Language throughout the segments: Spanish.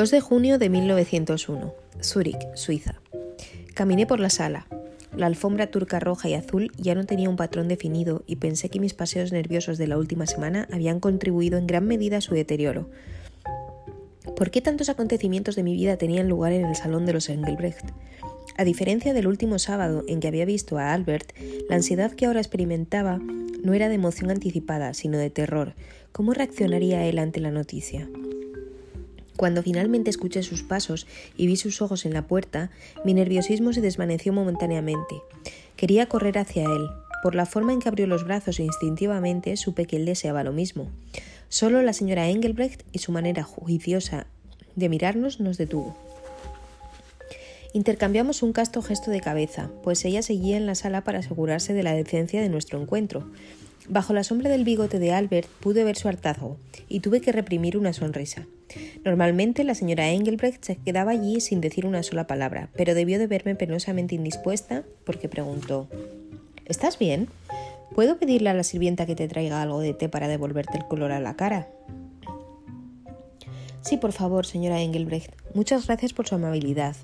2 de junio de 1901, Zúrich, Suiza. Caminé por la sala. La alfombra turca roja y azul ya no tenía un patrón definido y pensé que mis paseos nerviosos de la última semana habían contribuido en gran medida a su deterioro. ¿Por qué tantos acontecimientos de mi vida tenían lugar en el salón de los Engelbrecht? A diferencia del último sábado en que había visto a Albert, la ansiedad que ahora experimentaba no era de emoción anticipada, sino de terror. ¿Cómo reaccionaría él ante la noticia? Cuando finalmente escuché sus pasos y vi sus ojos en la puerta, mi nerviosismo se desvaneció momentáneamente. Quería correr hacia él. Por la forma en que abrió los brazos e instintivamente supe que él deseaba lo mismo. Solo la señora Engelbrecht y su manera juiciosa de mirarnos nos detuvo. Intercambiamos un casto gesto de cabeza, pues ella seguía en la sala para asegurarse de la decencia de nuestro encuentro. Bajo la sombra del bigote de Albert pude ver su hartazgo y tuve que reprimir una sonrisa. Normalmente la señora Engelbrecht se quedaba allí sin decir una sola palabra, pero debió de verme penosamente indispuesta porque preguntó ¿Estás bien? ¿Puedo pedirle a la sirvienta que te traiga algo de té para devolverte el color a la cara? Sí, por favor, señora Engelbrecht. Muchas gracias por su amabilidad.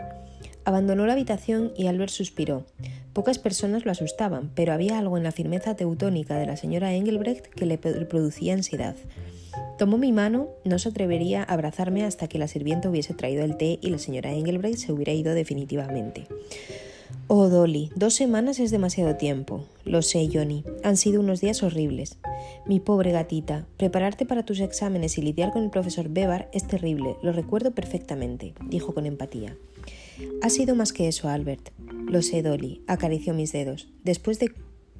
Abandonó la habitación y Albert suspiró. Pocas personas lo asustaban, pero había algo en la firmeza teutónica de la señora Engelbrecht que le producía ansiedad. Tomó mi mano, no se atrevería a abrazarme hasta que la sirvienta hubiese traído el té y la señora Engelbrecht se hubiera ido definitivamente. Oh, Dolly, dos semanas es demasiado tiempo. Lo sé, Johnny. Han sido unos días horribles. Mi pobre gatita, prepararte para tus exámenes y lidiar con el profesor Bevar es terrible, lo recuerdo perfectamente, dijo con empatía. Ha sido más que eso, Albert. Lo sé, Dolly, acarició mis dedos. Después de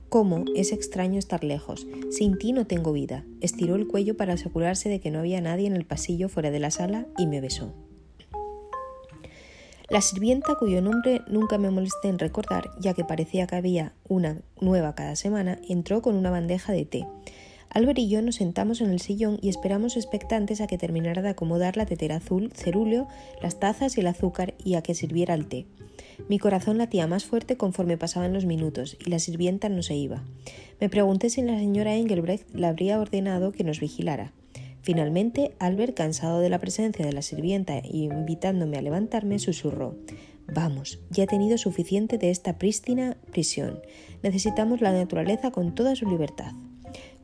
¿Cómo es extraño estar lejos? Sin ti no tengo vida. Estiró el cuello para asegurarse de que no había nadie en el pasillo fuera de la sala y me besó. La sirvienta, cuyo nombre nunca me molesté en recordar, ya que parecía que había una nueva cada semana, entró con una bandeja de té. Albert y yo nos sentamos en el sillón y esperamos expectantes a que terminara de acomodar la tetera azul, cerúleo, las tazas y el azúcar y a que sirviera el té. Mi corazón latía más fuerte conforme pasaban los minutos y la sirvienta no se iba. Me pregunté si la señora Engelbrecht le habría ordenado que nos vigilara. Finalmente, Albert, cansado de la presencia de la sirvienta y invitándome a levantarme, susurró Vamos, ya he tenido suficiente de esta prístina prisión. Necesitamos la naturaleza con toda su libertad.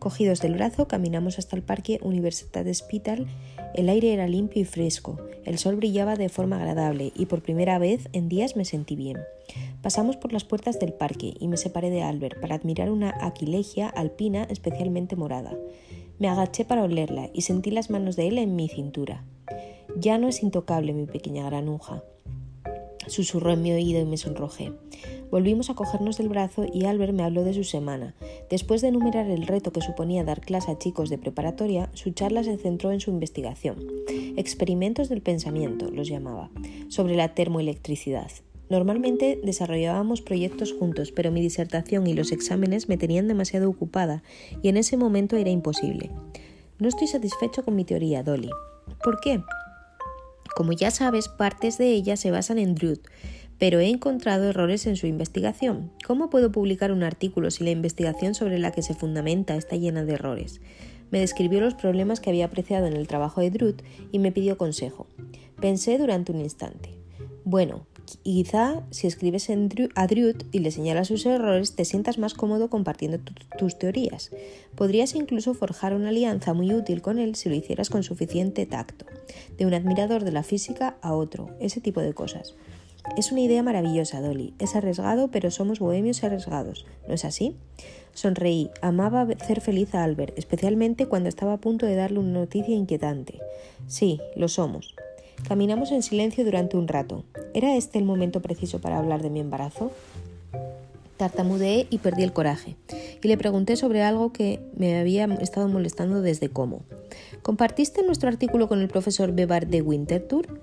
Cogidos del brazo, caminamos hasta el parque Universitat Hospital. El aire era limpio y fresco, el sol brillaba de forma agradable y por primera vez en días me sentí bien. Pasamos por las puertas del parque y me separé de Albert para admirar una aquilegia alpina especialmente morada. Me agaché para olerla y sentí las manos de él en mi cintura. Ya no es intocable mi pequeña granuja. Susurró en mi oído y me sonrojé. Volvimos a cogernos del brazo y Albert me habló de su semana. Después de enumerar el reto que suponía dar clase a chicos de preparatoria, su charla se centró en su investigación. Experimentos del pensamiento, los llamaba, sobre la termoelectricidad. Normalmente desarrollábamos proyectos juntos, pero mi disertación y los exámenes me tenían demasiado ocupada y en ese momento era imposible. No estoy satisfecho con mi teoría, Dolly. ¿Por qué? Como ya sabes, partes de ella se basan en Drude, pero he encontrado errores en su investigación. ¿Cómo puedo publicar un artículo si la investigación sobre la que se fundamenta está llena de errores? Me describió los problemas que había apreciado en el trabajo de Drut y me pidió consejo. Pensé durante un instante. Bueno, quizá si escribes a Drut y le señalas sus errores te sientas más cómodo compartiendo tus teorías. Podrías incluso forjar una alianza muy útil con él si lo hicieras con suficiente tacto. De un admirador de la física a otro, ese tipo de cosas. Es una idea maravillosa, Dolly. Es arriesgado, pero somos bohemios y arriesgados. ¿No es así? Sonreí. Amaba hacer feliz a Albert, especialmente cuando estaba a punto de darle una noticia inquietante. Sí, lo somos. Caminamos en silencio durante un rato. ¿Era este el momento preciso para hablar de mi embarazo? Tartamudeé y perdí el coraje, y le pregunté sobre algo que me había estado molestando desde cómo. ¿Compartiste nuestro artículo con el profesor Bebar de Winterthur?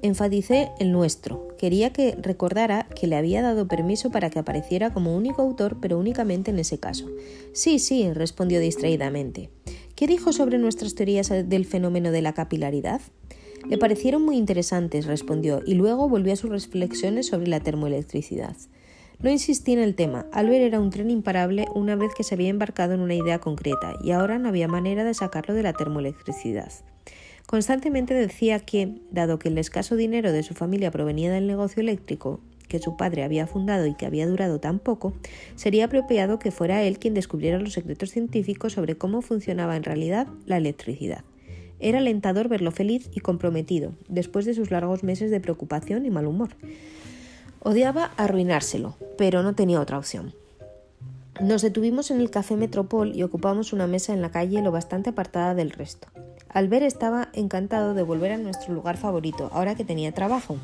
Enfaticé el nuestro. Quería que recordara que le había dado permiso para que apareciera como único autor, pero únicamente en ese caso. Sí, sí, respondió distraídamente. ¿Qué dijo sobre nuestras teorías del fenómeno de la capilaridad? Le parecieron muy interesantes, respondió, y luego volvió a sus reflexiones sobre la termoelectricidad. No insistí en el tema. Albert era un tren imparable una vez que se había embarcado en una idea concreta, y ahora no había manera de sacarlo de la termoelectricidad. Constantemente decía que, dado que el escaso dinero de su familia provenía del negocio eléctrico que su padre había fundado y que había durado tan poco, sería apropiado que fuera él quien descubriera los secretos científicos sobre cómo funcionaba en realidad la electricidad. Era alentador verlo feliz y comprometido, después de sus largos meses de preocupación y mal humor. Odiaba arruinárselo, pero no tenía otra opción. Nos detuvimos en el Café Metropol y ocupamos una mesa en la calle lo bastante apartada del resto. Albert estaba encantado de volver a nuestro lugar favorito, ahora que tenía trabajo,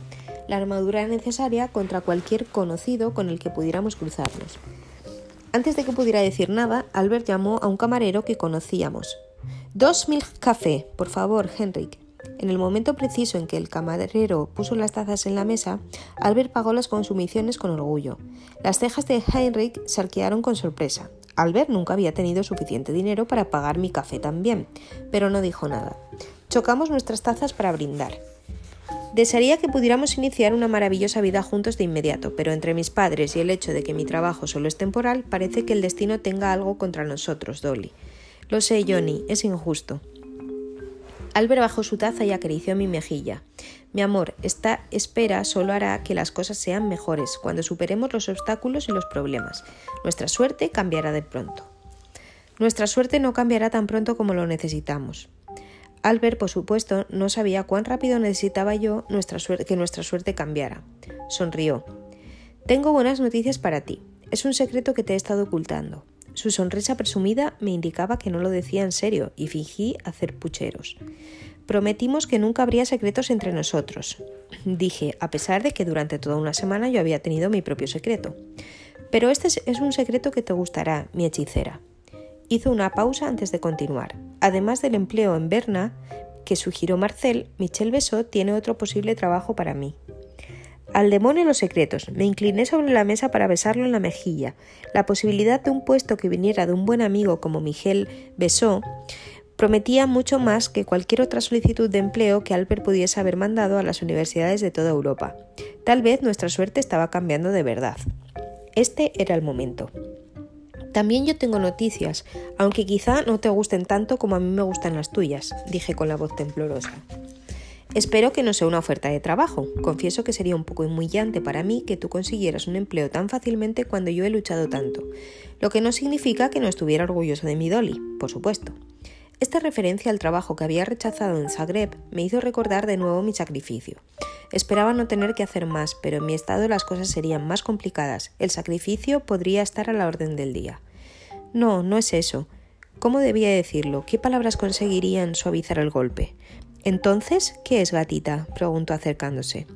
la armadura necesaria contra cualquier conocido con el que pudiéramos cruzarnos. Antes de que pudiera decir nada, Albert llamó a un camarero que conocíamos. Dos mil café, por favor, Henrik. En el momento preciso en que el camarero puso las tazas en la mesa, Albert pagó las consumiciones con orgullo. Las cejas de Heinrich se con sorpresa. Albert nunca había tenido suficiente dinero para pagar mi café también, pero no dijo nada. Chocamos nuestras tazas para brindar. Desearía que pudiéramos iniciar una maravillosa vida juntos de inmediato, pero entre mis padres y el hecho de que mi trabajo solo es temporal, parece que el destino tenga algo contra nosotros, Dolly. Lo sé, Johnny, es injusto. Albert bajó su taza y acarició mi mejilla. Mi amor, esta espera solo hará que las cosas sean mejores cuando superemos los obstáculos y los problemas. Nuestra suerte cambiará de pronto. Nuestra suerte no cambiará tan pronto como lo necesitamos. Albert, por supuesto, no sabía cuán rápido necesitaba yo que nuestra suerte cambiara. Sonrió. Tengo buenas noticias para ti. Es un secreto que te he estado ocultando. Su sonrisa presumida me indicaba que no lo decía en serio y fingí hacer pucheros. Prometimos que nunca habría secretos entre nosotros, dije, a pesar de que durante toda una semana yo había tenido mi propio secreto. Pero este es un secreto que te gustará, mi hechicera. Hizo una pausa antes de continuar. Además del empleo en Berna, que sugirió Marcel, Michel Besot tiene otro posible trabajo para mí. Al demonio los secretos. Me incliné sobre la mesa para besarlo en la mejilla. La posibilidad de un puesto que viniera de un buen amigo como Miguel besó prometía mucho más que cualquier otra solicitud de empleo que Albert pudiese haber mandado a las universidades de toda Europa. Tal vez nuestra suerte estaba cambiando de verdad. Este era el momento. También yo tengo noticias, aunque quizá no te gusten tanto como a mí me gustan las tuyas, dije con la voz temblorosa. Espero que no sea una oferta de trabajo. Confieso que sería un poco humillante para mí que tú consiguieras un empleo tan fácilmente cuando yo he luchado tanto, lo que no significa que no estuviera orgulloso de mi Dolly, por supuesto. Esta referencia al trabajo que había rechazado en Zagreb me hizo recordar de nuevo mi sacrificio. Esperaba no tener que hacer más, pero en mi estado las cosas serían más complicadas. El sacrificio podría estar a la orden del día. No, no es eso. ¿Cómo debía decirlo? ¿Qué palabras conseguirían suavizar el golpe? Entonces, ¿qué es gatita? preguntó acercándose.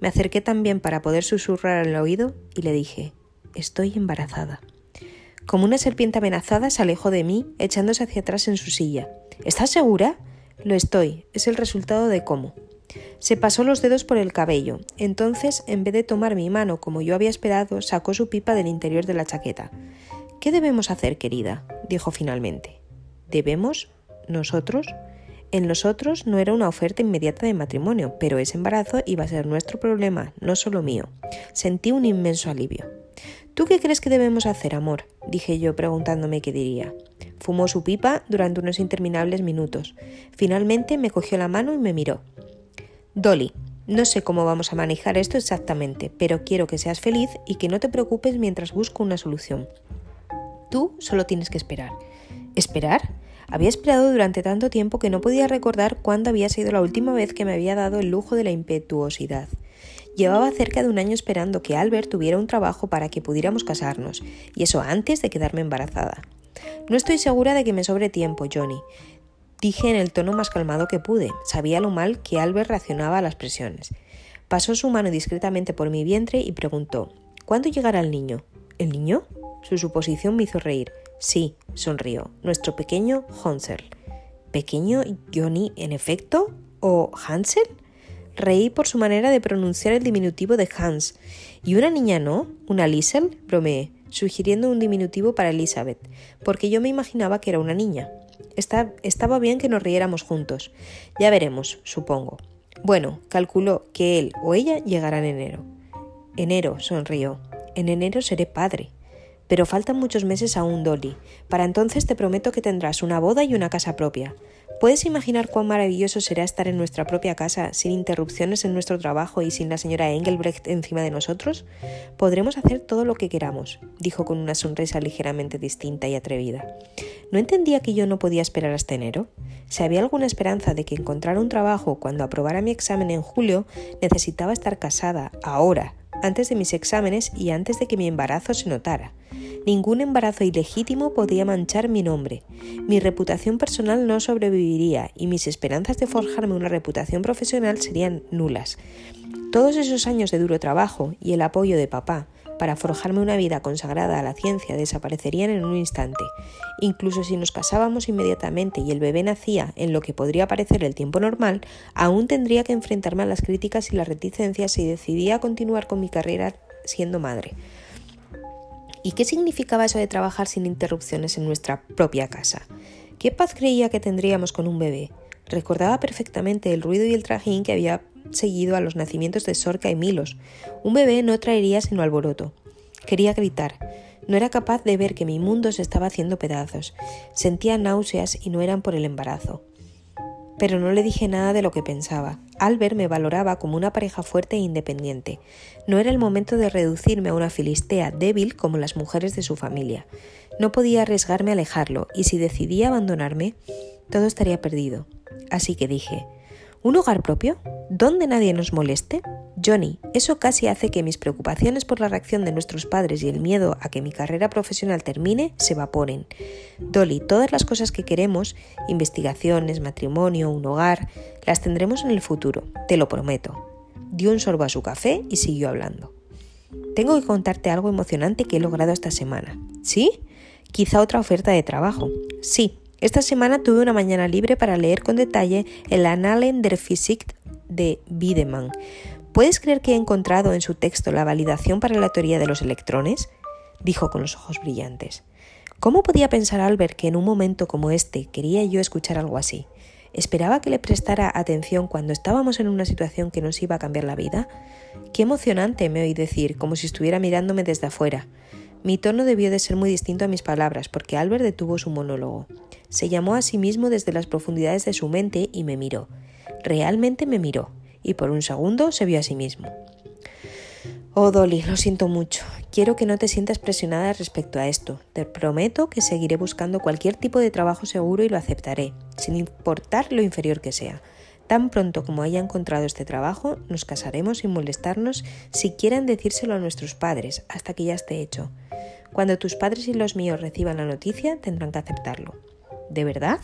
Me acerqué también para poder susurrar al oído y le dije Estoy embarazada. Como una serpiente amenazada se alejó de mí, echándose hacia atrás en su silla. ¿Estás segura? Lo estoy. Es el resultado de cómo. Se pasó los dedos por el cabello. Entonces, en vez de tomar mi mano como yo había esperado, sacó su pipa del interior de la chaqueta. ¿Qué debemos hacer, querida? dijo finalmente. ¿Debemos? ¿Nosotros? En nosotros no era una oferta inmediata de matrimonio, pero ese embarazo iba a ser nuestro problema, no solo mío. Sentí un inmenso alivio. ¿Tú qué crees que debemos hacer, amor? dije yo preguntándome qué diría. Fumó su pipa durante unos interminables minutos. Finalmente me cogió la mano y me miró. Dolly, no sé cómo vamos a manejar esto exactamente, pero quiero que seas feliz y que no te preocupes mientras busco una solución. Tú solo tienes que esperar. ¿Esperar? Había esperado durante tanto tiempo que no podía recordar cuándo había sido la última vez que me había dado el lujo de la impetuosidad. Llevaba cerca de un año esperando que Albert tuviera un trabajo para que pudiéramos casarnos, y eso antes de quedarme embarazada. No estoy segura de que me sobre tiempo, Johnny. Dije en el tono más calmado que pude. Sabía lo mal que Albert reaccionaba a las presiones. Pasó su mano discretamente por mi vientre y preguntó ¿Cuándo llegará el niño? ¿El niño? Su suposición me hizo reír. Sí, sonrió, nuestro pequeño Hansel. ¿Pequeño Johnny, en efecto? ¿O Hansel? Reí por su manera de pronunciar el diminutivo de Hans. ¿Y una niña no? ¿Una Liesel? bromeé, sugiriendo un diminutivo para Elizabeth, porque yo me imaginaba que era una niña. estaba bien que nos riéramos juntos. Ya veremos, supongo. Bueno, calculó que él o ella llegará en enero. Enero, sonrió. En enero seré padre. Pero faltan muchos meses aún, Dolly. Para entonces te prometo que tendrás una boda y una casa propia. ¿Puedes imaginar cuán maravilloso será estar en nuestra propia casa, sin interrupciones en nuestro trabajo y sin la señora Engelbrecht encima de nosotros? Podremos hacer todo lo que queramos, dijo con una sonrisa ligeramente distinta y atrevida. ¿No entendía que yo no podía esperar hasta enero? Si había alguna esperanza de que encontrara un trabajo cuando aprobara mi examen en julio, necesitaba estar casada, ahora, antes de mis exámenes y antes de que mi embarazo se notara. Ningún embarazo ilegítimo podía manchar mi nombre. Mi reputación personal no sobreviviría y mis esperanzas de forjarme una reputación profesional serían nulas. Todos esos años de duro trabajo y el apoyo de papá para forjarme una vida consagrada a la ciencia desaparecerían en un instante. Incluso si nos casábamos inmediatamente y el bebé nacía en lo que podría parecer el tiempo normal, aún tendría que enfrentarme a las críticas y las reticencias si decidía continuar con mi carrera siendo madre. ¿Y qué significaba eso de trabajar sin interrupciones en nuestra propia casa? ¿Qué paz creía que tendríamos con un bebé? Recordaba perfectamente el ruido y el trajín que había seguido a los nacimientos de Sorca y Milos. Un bebé no traería sino alboroto. Quería gritar. No era capaz de ver que mi mundo se estaba haciendo pedazos. Sentía náuseas y no eran por el embarazo pero no le dije nada de lo que pensaba. Albert me valoraba como una pareja fuerte e independiente. No era el momento de reducirme a una filistea débil como las mujeres de su familia. No podía arriesgarme a alejarlo, y si decidía abandonarme, todo estaría perdido. Así que dije, ¿un hogar propio? ¿Donde nadie nos moleste? Johnny, eso casi hace que mis preocupaciones por la reacción de nuestros padres y el miedo a que mi carrera profesional termine se evaporen. Dolly, todas las cosas que queremos, investigaciones, matrimonio, un hogar, las tendremos en el futuro, te lo prometo. Dio un sorbo a su café y siguió hablando. Tengo que contarte algo emocionante que he logrado esta semana. ¿Sí? Quizá otra oferta de trabajo. Sí, esta semana tuve una mañana libre para leer con detalle el Annalen der Physik de Wiedemann, ¿Puedes creer que he encontrado en su texto la validación para la teoría de los electrones? dijo con los ojos brillantes. ¿Cómo podía pensar Albert que en un momento como este quería yo escuchar algo así? ¿Esperaba que le prestara atención cuando estábamos en una situación que nos iba a cambiar la vida? Qué emocionante, me oí decir, como si estuviera mirándome desde afuera. Mi tono debió de ser muy distinto a mis palabras, porque Albert detuvo su monólogo. Se llamó a sí mismo desde las profundidades de su mente y me miró. Realmente me miró y por un segundo se vio a sí mismo. Oh, Dolly, lo siento mucho. Quiero que no te sientas presionada respecto a esto. Te prometo que seguiré buscando cualquier tipo de trabajo seguro y lo aceptaré, sin importar lo inferior que sea. Tan pronto como haya encontrado este trabajo, nos casaremos sin molestarnos si quieran decírselo a nuestros padres, hasta que ya esté hecho. Cuando tus padres y los míos reciban la noticia, tendrán que aceptarlo. ¿De verdad?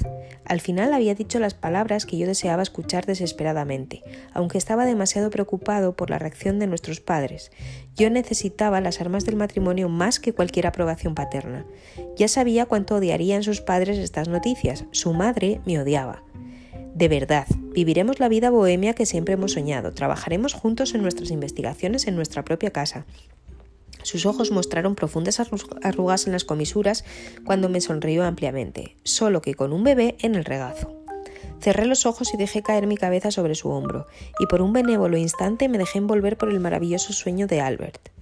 Al final había dicho las palabras que yo deseaba escuchar desesperadamente, aunque estaba demasiado preocupado por la reacción de nuestros padres. Yo necesitaba las armas del matrimonio más que cualquier aprobación paterna. Ya sabía cuánto odiarían sus padres estas noticias. Su madre me odiaba. De verdad, viviremos la vida bohemia que siempre hemos soñado, trabajaremos juntos en nuestras investigaciones en nuestra propia casa, sus ojos mostraron profundas arrugas en las comisuras cuando me sonrió ampliamente, solo que con un bebé en el regazo. Cerré los ojos y dejé caer mi cabeza sobre su hombro, y por un benévolo instante me dejé envolver por el maravilloso sueño de Albert.